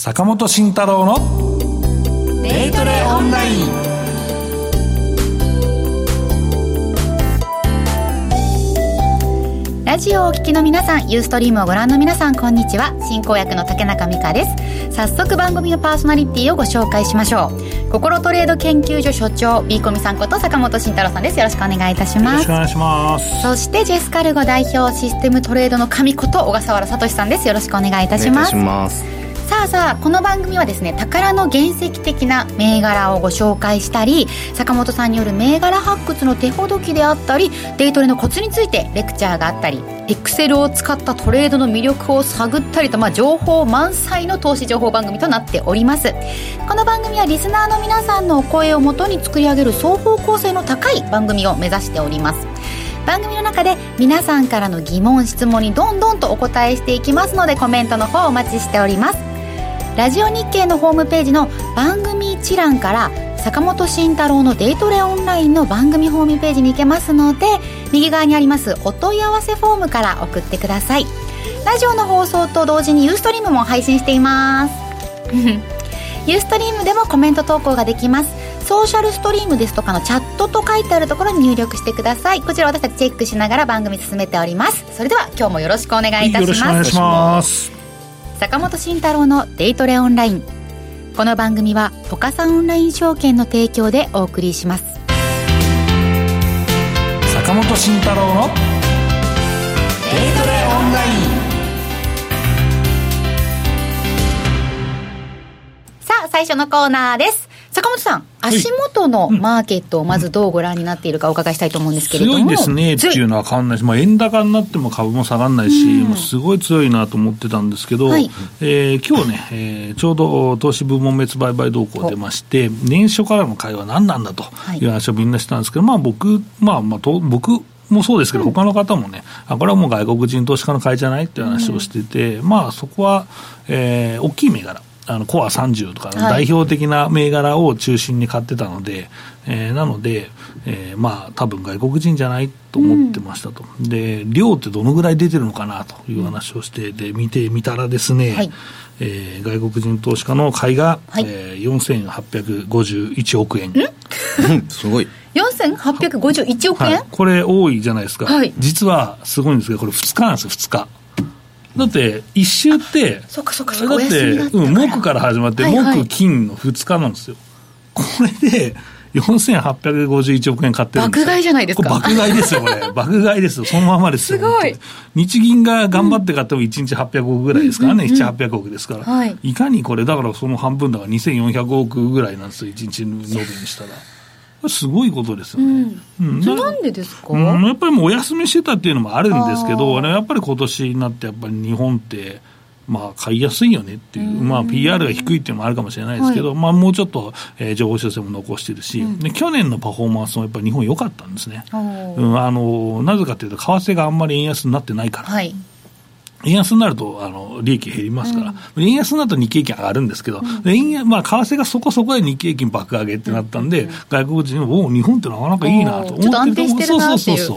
坂本慎太郎のデイトレオンライン。ラジオをお聞きの皆さんユーストリームをご覧の皆さんこんにちは。進行役の竹中美香です。早速番組のパーソナリティをご紹介しましょう。心トレード研究所所長ビーコミさんこと坂本慎太郎さんです。よろしくお願いいたします。よろしくお願いします。そしてジェスカルゴ代表システムトレードの神こと小笠原聡さんです。よろしくお願いいたします。さあさあこの番組はですね宝の原石的な銘柄をご紹介したり坂本さんによる銘柄発掘の手ほどきであったりデイトレのコツについてレクチャーがあったりエクセルを使ったトレードの魅力を探ったりと、まあ、情報満載の投資情報番組となっております。この番組はリスナーの皆さんのお声をもとに作り上げる双方向性の高い番組を目指しております。番組の中で皆さんからの疑問質問にどんどんとお答えしていきますのでコメントの方お待ちしております。ラジオ日経のホームページの番組一覧から坂本慎太郎のデイトレオンラインの番組ホームページに行けますので右側にありますお問い合わせフォームから送ってください。ラジオの放送と同時にユーストリームも配信しています。ユーストリームでもコメント投稿ができます。ソーシャルストリームですとかのチャットと書いてあるところに入力してください。こちら私たちチェックしながら番組進めております。それでは今日もよろしくお願いいたします。よろしくお願いします。坂本慎太郎のデイトレオンライン。この番組は岡さんオンライン証券の提供でお送りします。坂本慎太郎のデイトレオンライン。さあ最初のコーナーです坂本さん、足元のマーケットをまずどうご覧になっているかお伺いしたいと思うんですけれども、強いですねっていうのは変わらないし、まあ、円高になっても株も下がらないし、もうすごい強いなと思ってたんですけど、はい、えー、今日ね、えー、ちょうど投資部門別売買動向出まして、年初からの会話何なんだという話をみんなしたんですけど、まあ僕、まあまあと、僕、もそうですけど、他の方もね、あこれはもう外国人投資家の買いじゃないっていう話をしてて、まあそこは、えー、大きい銘柄、あのコア30とかの代表的な銘柄を中心に買ってたので、はい、えー、なので、えー、まあ多分外国人じゃないと思ってましたと、うん、で量ってどのぐらい出てるのかなという話をして、で見てみたらですね、はい、えー、外国人投資家の買いが、はい。えー、4851億円。すごい。4851億円、はい、これ多いじゃないですか、はい、実はすごいんですけど、これ2日なんですよ、2日。だって一周ってそかそかだってうん木から始まって、木金の2日なんですよ。これで4851億円買ってるんです爆買いじゃないですか。爆買いですよこれ。爆買いですよ。そのままですよすごい。日銀が頑張って買っても1日800億ぐらいですからね、うん、7800億ですから、はい、いかにこれだからその半分だから2400億ぐらいなんですよ1日の延べにしたら。すごいことですよね。うん。うん、なんでですか、うん、やっぱりもうお休みしてたっていうのもあるんですけど、やっぱり今年になってやっぱり日本って、まあ、買いやすいよねっていう、まあ、PR が低いっていうのもあるかもしれないですけど、はい、まあ、もうちょっと、えー、情報修正も残してるし、うん、で、去年のパフォーマンスもやっぱり日本良かったんですね。うん、あの、なぜかというと、為替があんまり円安になってないから。はい円安になると、あの、利益減りますから、うん、円安になると日経平均上がるんですけど、うん、円まあ、為替がそこそこで日経平均爆上げってなったんで、うん、外国人も、お日本ってなかなかいいなと思ってるとそうそうそうそう。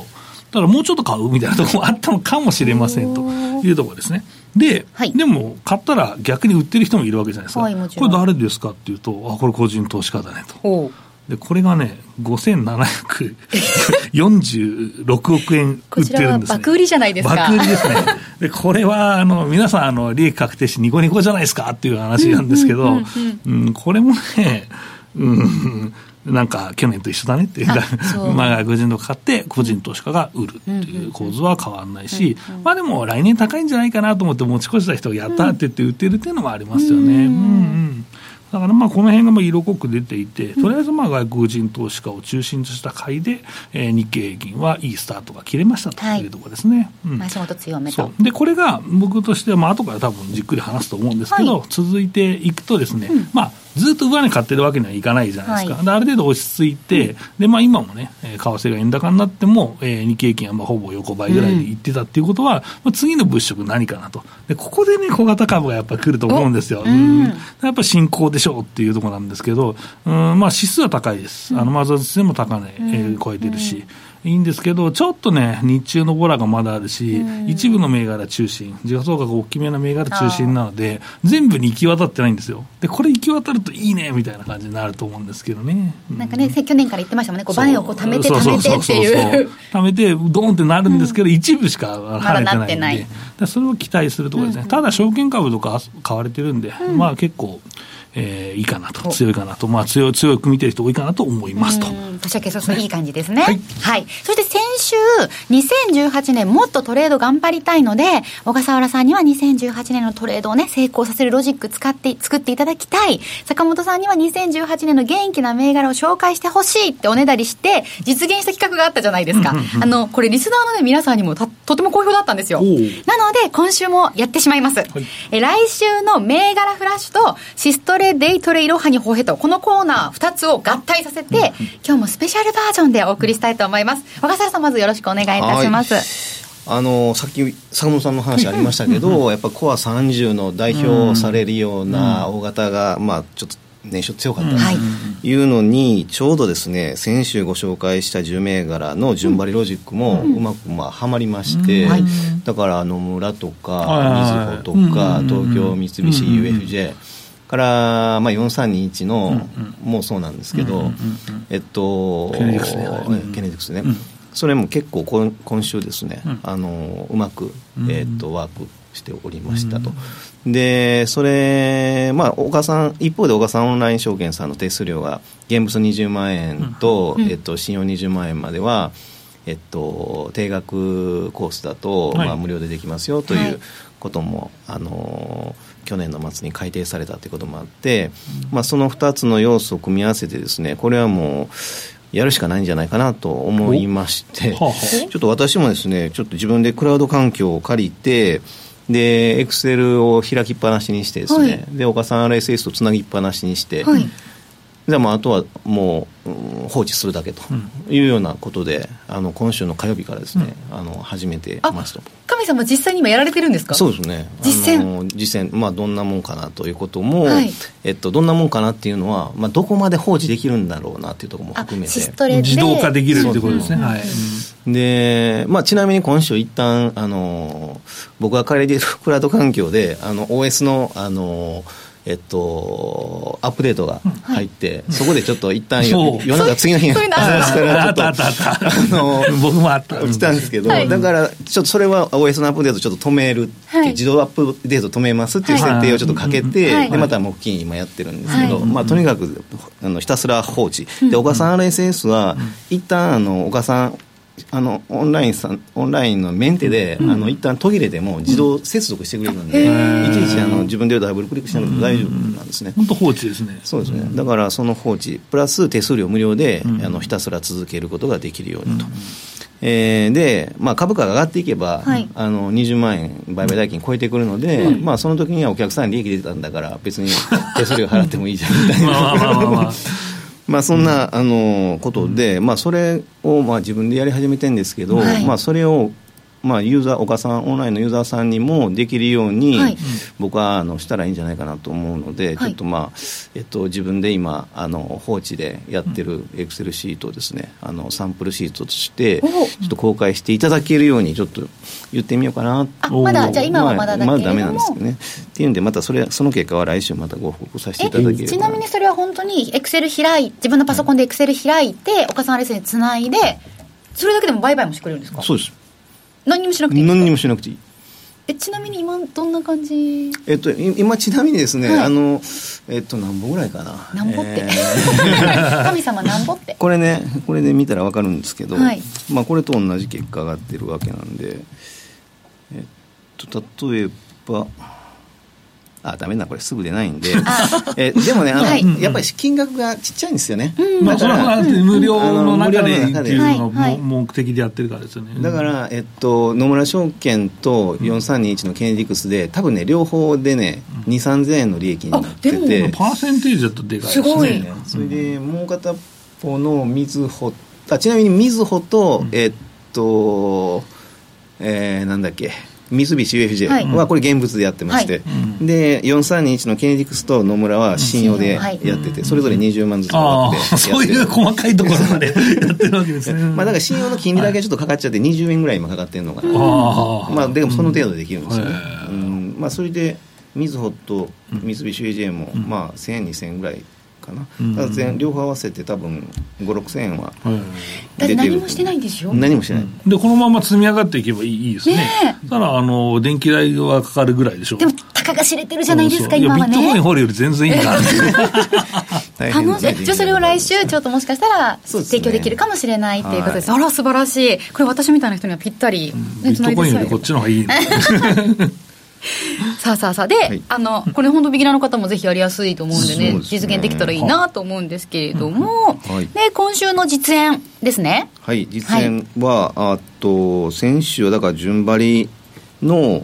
だからもうちょっと買うみたいなところもあったのかもしれませんというところですね。で、はい、でも買ったら逆に売ってる人もいるわけじゃないですか。はい、これ誰ですかっていうと、あ、これ個人投資家だねと。で、これがね、5746億円売ってるんです、ね、爆売りじゃないですか。爆売りですね。で、これは、あの、皆さん、あの、利益確定しニコニコじゃないですかっていう話なんですけど、これもね、うん、なんか去年と一緒だねっていうか、まあ外国人と買って、個人投資家が売るっていう構図は変わらないし、まあでも来年高いんじゃないかなと思って持ち越した人がやったって言って売ってるっていうのもありますよね。うんうんだからまあこの辺がまあ色濃く出ていて、とりあえずまあ外国人投資家を中心とした買いで、えー、日経平均はいいスタートが切れましたとい。うところですね。はい、うん、足元強めと。で、これが僕としては、まあ後から多分じっくり話すと思うんですけど、はい、続いていくとですね、うん、まあずっと上値買ってるわけにはいかないじゃないですか、はい、ある程度落ち着いて、でまあ、今もね、為替が円高になっても、えー、日経平均はまあほぼ横ばいぐらいでいってたっていうことは、うん、まあ、次の物色何かなと。で、ここでね、小型株がやっぱり来ると思うんですよ、うん、やっぱ進行でしょうっていうところなんですけど、うんまあ、指数は高いです、あのマザーズでも高値、えー、超えてるし。いいんですけど、ちょっとね、日中のボラがまだあるし、一部の銘柄中心、時価総額大きめな銘柄中心なので、全部に行き渡ってないんですよ。で、これ行き渡るといいねみたいな感じになると思うんですけどね。なんかね、去年から言ってましたもんね、こうバネをこう貯めて貯めてっていう。貯めて、ドーンってなるんですけど、一部しか跳ねてないんで、ま、ない。それを期待するところですね。ただ、証券株とか買われてるんで、まあ結構、えー、いいかなと、強いかなと、まあ強い、強く見てる人多いかなと思いますと。年明け早々いい感じですね。はい、はい。そして先週、2018年もっとトレード頑張りたいので、小笠原さんには2018年のトレードをね、成功させるロジック使って、作っていただきたい。坂本さんには2018年の元気な銘柄を紹介してほしいっておねだりして、実現した企画があったじゃないですか。あの、これリスナーのね、皆さんにもとても好評だったんですよ。なので、今週もやってしまいます。はい、え来週の銘柄フラッシュとシストレデイトレイロハニホヘト、このコーナー2つを合体させて、今日もスペシャルバージョンでお送りしたいと思います。若狭さん、まずよろしくお願いいたします。あのさっき坂本さんの話ありましたけど、やっぱコア30の代表されるような大型が、まあ、ちょっと年初強かったとい。うのに、ちょうどですね先週ご紹介した10銘柄の順張りロジックもうまくまあはまりまして、だから野村とかみずほとか東京三菱 UFJ から、まあ、4321の、もうそうなんですけど、えっとケネディクスね、それも結構今今週ですね、あのうまく、えっとワークしておりましたと。で、それ、まあ、岡さん、一方で岡さんオンライン証券さんの手数料が、現物20万円と、えっと、信用20万円までは、えっと、定額コースだと、まあ、無料でできますよということも、あの去年の末に改定されたということもあって、まあ、その2つの要素を組み合わせてですねこれはもうやるしかないんじゃないかなと思いまして、ちょっと私もですねちょっと自分でクラウド環境を借りてでエクセルを開きっぱなしにしてですね、はい、で岡さん RSS とつなぎっぱなしにして、はい、じゃあもうあとはもう、放置するだけというようなことで、うん、あの今週の火曜日からですね、うん、あの始めてますと神様実際に今やられてるんですか？そうですね。実践。実践。まあどんなもんかなということも、はい、えっと、どんなもんかなっていうのは、まあ、どこまで放置できるんだろうなっていうところも含めて。自動化できるっていうことですね、はい、で、まあ、ちなみに今週一旦あの僕が借りているクラウド環境であの OS のあのえっと、アップデートが入って、はい、そこでちょっと一旦夜中次の日にあったあったあった。あの僕もあった。来たんですけど、はい、だからちょっとそれは OS のアップデートちょっと止める、はい、自動アップデート止めますっていう設定をちょっとかけて、でまた木金今やってるんですけど、まあ、とにかくあのひたすら放置。で岡さん RSS は一旦あの岡さんあのオンラインさんオンラインのメンテで、うん、あの一旦途切れても自動接続してくれるんで、うん、いちいちあの自分でダブルクリックしなくても大丈夫なんですね。本、当、放置ですね。そうですね。だからその放置プラス手数料無料で、あのひたすら続けることができるようにと。えー、で、まあ、株価が上がっていけば、はい、あの20万円売買代金超えてくるので、うん、まあ、その時にはお客さんに利益出たんだから別に手数料払ってもいいじゃんみたいな。まあ、そんな、あのことで、まあ、それをまあ自分でやり始めてるんですけど、はい、まあ、それをまあ、ユーザー、岡さん、オンラインのユーザーさんにもできるように、はい、僕はあのしたらいいんじゃないかなと思うので、はい、ちょっとまあ、えっと、自分で今、あの放置でやってるエクセルシートをですね、あのサンプルシートとして、ちょっと公開していただけるように、ちょっと言ってみようかなまだ、じゃあ今はまだだけまだダメなんですけどね。っていうんで、またそれ、その結果は来週またご報告させていただけるちなみにそれは本当にエクセル開い自分のパソコンでエクセル開いて、岡さんレッスンにつないで、それだけでも売買もしてくれるんですか？そうです何にもしなくていい何にもしなくていい。えちなみに今どんな感じ？えっと今ちなみにですね、はい、あのえっと何本ぐらいかな？何本って、えー、神様何本って。これねこれで見たら分かるんですけど、はい、まあこれと同じ結果が出るわけなんでえっと例えばあダメなこれすぐ出ないんで。えでもねあの、はい、やっぱり金額がちっちゃいんですよね、うん、まあそれは無料の中でっていうのが目的でやってるからですよね。だから、えっと、野村証券と4321のケネディクスで多分ね両方でね2 3 0 0 0円の利益になってて。パーセンテージだとでかいですね。すごい。それでもう片方のみずほあちなみにみずほと、えっとえー、なんだっけ三菱 UFJ はこれ現物でやってまして、はい、で4321のケネディクスと野村は信用でやってて、それぞれ20万ずつかかってそういう細かいところまでやってるわけですね。まあだから信用の金利だけちょっとかかっちゃって20円ぐらい今かかってるのかな、まあでもその程度できるんですよね、うん、まあそれでみずほと三菱 UFJ もまあ1000円2000円ぐらいかな、うん、ただ全両方合わせて多分56000円は出てる、何もしてないんですよ。何もしてない、でこのまま積み上がっていけばいいですね。ねただあの電気代はかかるぐらいでしょ。でもたかが知れてるじゃないですか今はね。ビットコイン掘るより全然いいな。楽しいじゃあそれを来週ちょっともしかしたら提供できるかもしれないっていうことで。す、ね、あら素晴らしい。これ私みたいな人にはぴったり、ビットコインよりこっちの方がいい、ね さあさあさあ。で、はい、あのこれ本当ビギナーの方もぜひやりやすいと思うんでね、ね、実現できたらいいなと思うんですけれども、はい、で今週の実演ですね。はい実演は、はい、あと先週はだから順張りの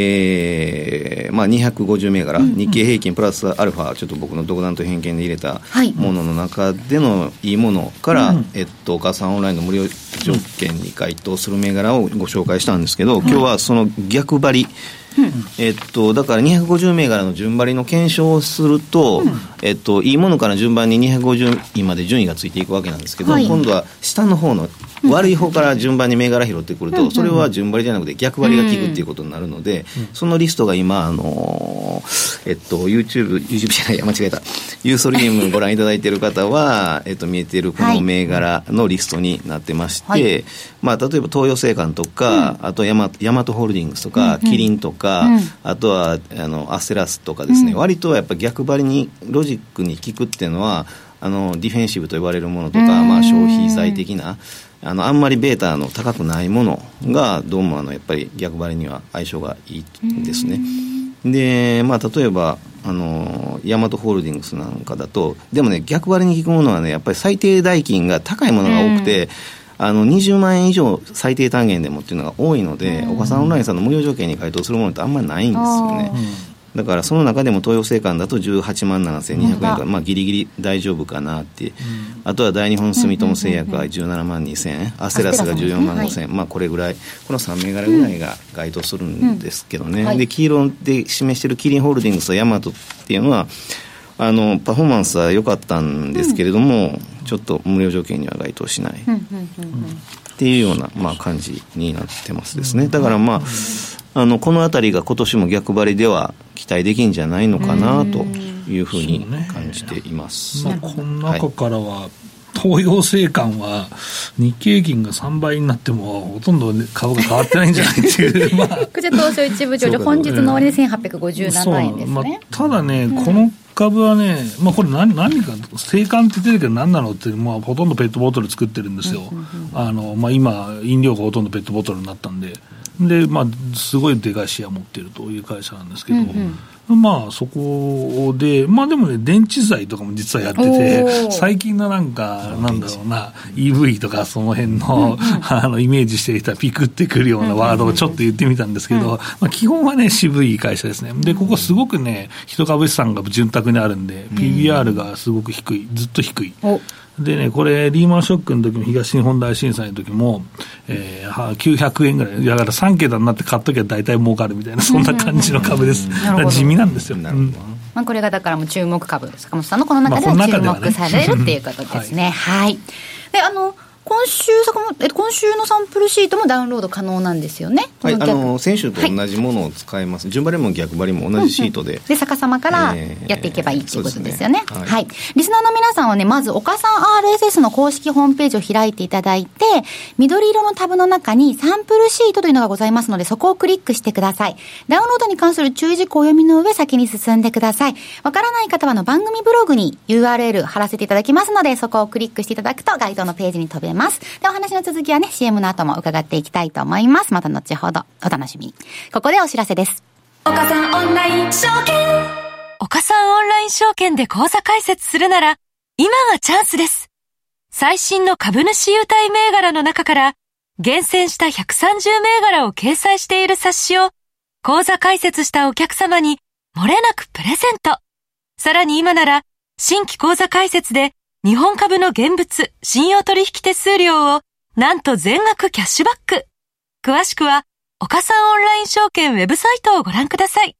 えーまあ、250銘柄、うんうん、日経平均プラスアルファちょっと僕の独断と偏見で入れたものの中でのいいものから、はい、えっと、お母さんオンラインの無料条件に該当する銘柄をご紹介したんですけど、今日はその逆張りえっと、だから250銘柄の順張りの検証をすると、うん、えっと、いいものから順番に250位まで順位がついていくわけなんですけど、はい、今度は下の方の 悪い方から順番に銘柄拾ってくると、それは順張りじゃなくて逆張りが効くっていうことになるので、そのリストが今、あのえっと、YouTube、YouTube じゃないや、間違えた。ユーソリウムご覧いただいている方は、えっと、見えているこの銘柄のリストになってまして、はい、まあ、例えば東洋製缶とか、あとヤマヤマトホールディングスとか、キリンとか、あとはあのアステラスとかですね、割とやっぱ逆張りにロジックに効くっていうのはあのディフェンシブと呼ばれるものとか、まあ、消費財的なあのあんまりベータの高くないものがどうもあのやっぱり逆張りには相性がいいんですね。でまあ、例えばあのヤマトホールディングスなんかだとでもね逆張りに効くものはねやっぱり最低代金が高いものが多くて、あの20万円以上最低単元でもっていうのが多いので、お母さんオンラインさんの無料条件に回答するものってあんまりないんですよね。だからその中でも東洋製缶だと18万7200円とか、まあ、ギリギリ大丈夫かなって、あとは大日本住友製薬が17万2000円、アステラスが14万5000円、まあ、これぐらい、この3銘柄ぐらいが該当するんですけどね、で黄色で示しているキリンホールディングスとヤマトっていうのは、あのパフォーマンスは良かったんですけれども、ちょっと無料条件には該当しない。っていうような、まあ、感じになってますですね。だからまあ、あのこの辺りが今年も逆張りでは期待できんじゃないのかなというふうに感じています。まあ、この中からは、はい東洋製缶は日経平均が3倍になってもほとんど株が変わってないんじゃないっていう、まあ、こちら東証一部上場本日の終わりで1857円ですね、まあ、ただね、うん、この株はね、まあ、これ何何か製缶って言ってるけど何なのって、まあ、ほとんどペットボトル作ってるんですよ、あのまあ、今飲料がほとんどペットボトルになったんでで、まあ、すごいでかいシェア持ってるという会社なんですけど、うんうん。まあそこで、まあでもね、電池材とかも実はやってて、最近のなんか、なんだろうな、EV とかその辺の、あの、イメージしていたピクってくるようなワードをちょっと言ってみたんですけど、まあ基本はね、渋い会社ですね。で、ここすごくね、一株資産が潤沢にあるんで、PBR がすごく低い、ずっと低い。でね、これ、リーマンショックの時も東日本大震災の時も、えー、900円ぐらい、だから3桁になって買っときゃ大体儲かるみたいな、そんな感じの株です。地味なんですよ。なるほど。まあ、これがだからも注目株、坂本さんのこの中では注目されるっていうことですね。はい、はい。で、あの、今週え今週のサンプルシートもダウンロード可能なんですよね？はい、あの先週と同じものを使えます。はい、順張りも逆張りも同じシートで。うんうん、で逆さまからやっていけばいいっていうことですよね。えー、ねはい、はい。リスナーの皆さんはね、まず岡さん RSS の公式ホームページを開いていただいて、緑色のタブの中にサンプルシートというのがございますので、そこをクリックしてください。ダウンロードに関する注意事項を読みの上先に進んでください。わからない方はの番組ブログに URL 貼らせていただきますので、そこをクリックしていただくと該当のページに飛べます。で、お話の続きはね、CM の後も伺っていきたいと思います。また後ほどお楽しみここでお知らせです。岡さんオンライン証券岡さんオンライン証券で口座開設するなら、今がチャンスです。最新の株主優待銘柄の中から、厳選した130銘柄を掲載している冊子を、口座開設したお客様に漏れなくプレゼント。さらに今なら、新規口座開設で日本株の現物、信用取引手数料をなんと全額キャッシュバック。詳しくは、岡三オンライン証券ウェブサイトをご覧ください。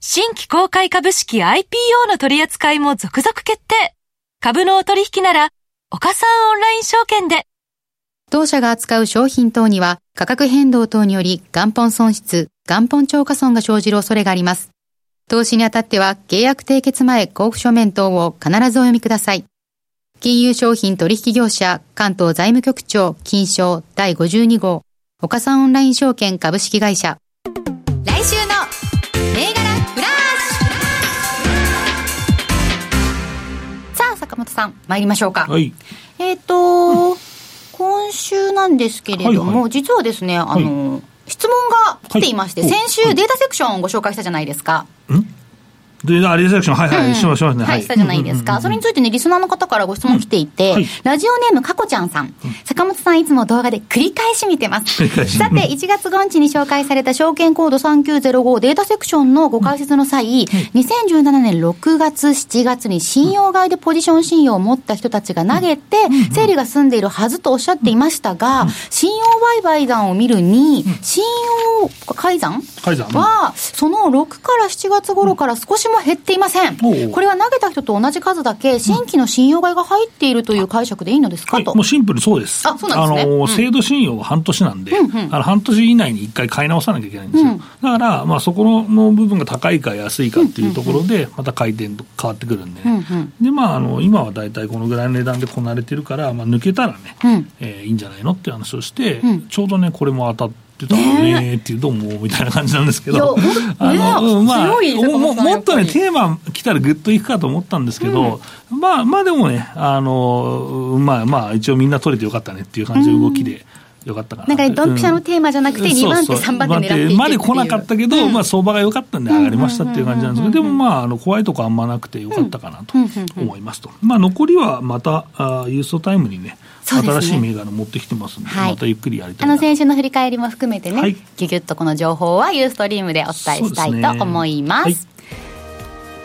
新規公開株式 IPO の取り扱いも続々決定。株のお取引なら、岡三オンライン証券で。当社が扱う商品等には価格変動等により元本損失、元本超過損が生じる恐れがあります。投資にあたっては契約締結前交付書面等を必ずお読みください。金融商品取引業者関東財務局長金賞第52号岡さんオンライン証券株式会社。来週の銘柄フラッシュさあ、坂本さん、参りましょうか。はい。えっ、ー、と、今週なんですけれども、はいはい、実はですね、あの、はい、質問が来ていまして、はい、先週データセクションをご紹介したじゃないですか。ん？で、あ、リセクション、はいはい、うん、しますね。はい、したじゃないですか。それについてね、リスナーの方からご質問来ていて、はい、ラジオネームかこちゃんさん、坂本さんいつも動画で繰り返し見てます。さて、1月5日に紹介された証券コード3905データセクションのご解説の際、2017年6月、7月に信用買いでポジション信用を持った人たちが投げて、整理が済んでいるはずとおっしゃっていましたが、信用売買団を見るに、信用改ざん？は、その6から7月頃から少しも減っていません。これは投げた人と同じ数だけ、新規の信用買いが入っているという解釈でいいのですか、はい、と。もうシンプルそうです。あ、そうなんですね。あの、制度信用は半年なんで、うんうん、あの半年以内に1回買い直さなきゃいけないんですよ。うん、だから、まあ、そこの部分が高いか安いかっていうところで、また回転変わってくるんで、ね、うんうん、で、まあ、あの、今は大体このぐらいの値段でこなれてるから、まあ、抜けたらね、うん、えー、いいんじゃないのっていう話をして、ちょうどね、これも当たって、ってたねっていう、どうも、みたいな感じなんですけど、あの、まあ、ももっとね、テーマ来たらぐっといくかと思ったんですけど、まあ、まあでもね、あの、まあまあ、一応みんな取れてよかったねっていう感じの動きで。よかったかな。なんか、ドンピシャのテーマじゃなくて、2番手、3番手狙っていまで来なかったけど、まあ、相場が良かったんで上がりましたっていう感じなんですけど、でもまあ、あの、怖いとこあんまなくてよかったかなと。思いますと。まあ、残りはまた、あユーストタイムにね、新しい銘柄持ってきてますんで、またゆっくりやりたいあの先週の振り返りも含めてね、はい、ぎゅぎゅっとこの情報はユーストリームでお伝えしたいと思います、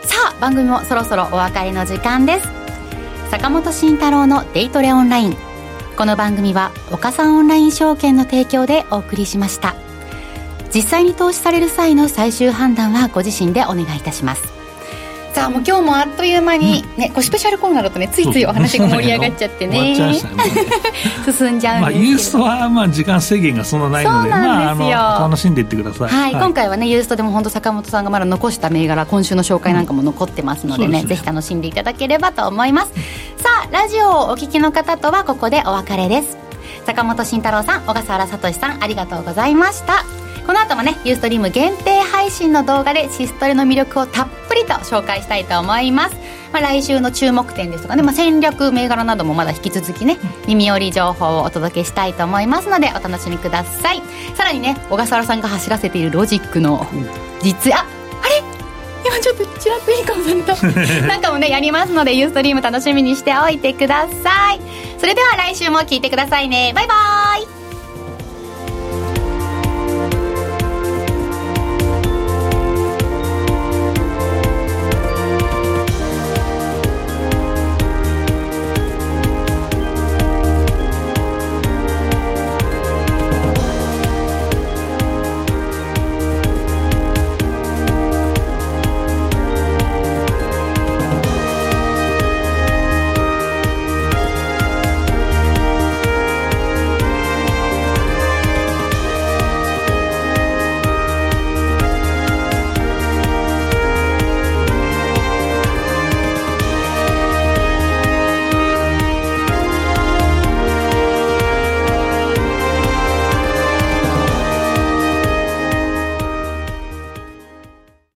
さあ番組もそろそろお別れの時間です。坂本慎太郎のデイトレオンラインこの番組は岡三オンライン証券の提供でお送りしました。実際に投資される際の最終判断はご自身でお願いいたします。さあもう今日もあっという間に、ね、こうスペシャルコーナーだとねついついお話が盛り上がっちゃってね。進んじゃうんですけど、まあ、ユーストはまあ時間制限がそんなないのでまあ、楽しんでいってください、はい、はい、今回はねユーストでも本当坂本さんがまだ残した銘柄今週の紹介なんかも残ってますのでねうん、ぜひ楽しんでいただければと思います。さあラジオをお聞きの方とはここでお別れです。坂本慎太郎さん小笠原聡さんありがとうございましたこの後もねユーストリーム限定配信の動画でシストレの魅力をたっぷりと紹介したいと思います、まあ、来週の注目点ですとかね、まあ、戦略銘柄などもまだ引き続きね耳寄り情報をお届けしたいと思いますのでお楽しみください。さらにね小笠原さんが走らせているロジックの実ああれ？今ちょっとちらっといい顔されたなんかもねやりますのでユーストリーム楽しみにしておいてください。それでは来週も聞いてくださいね。バイバイ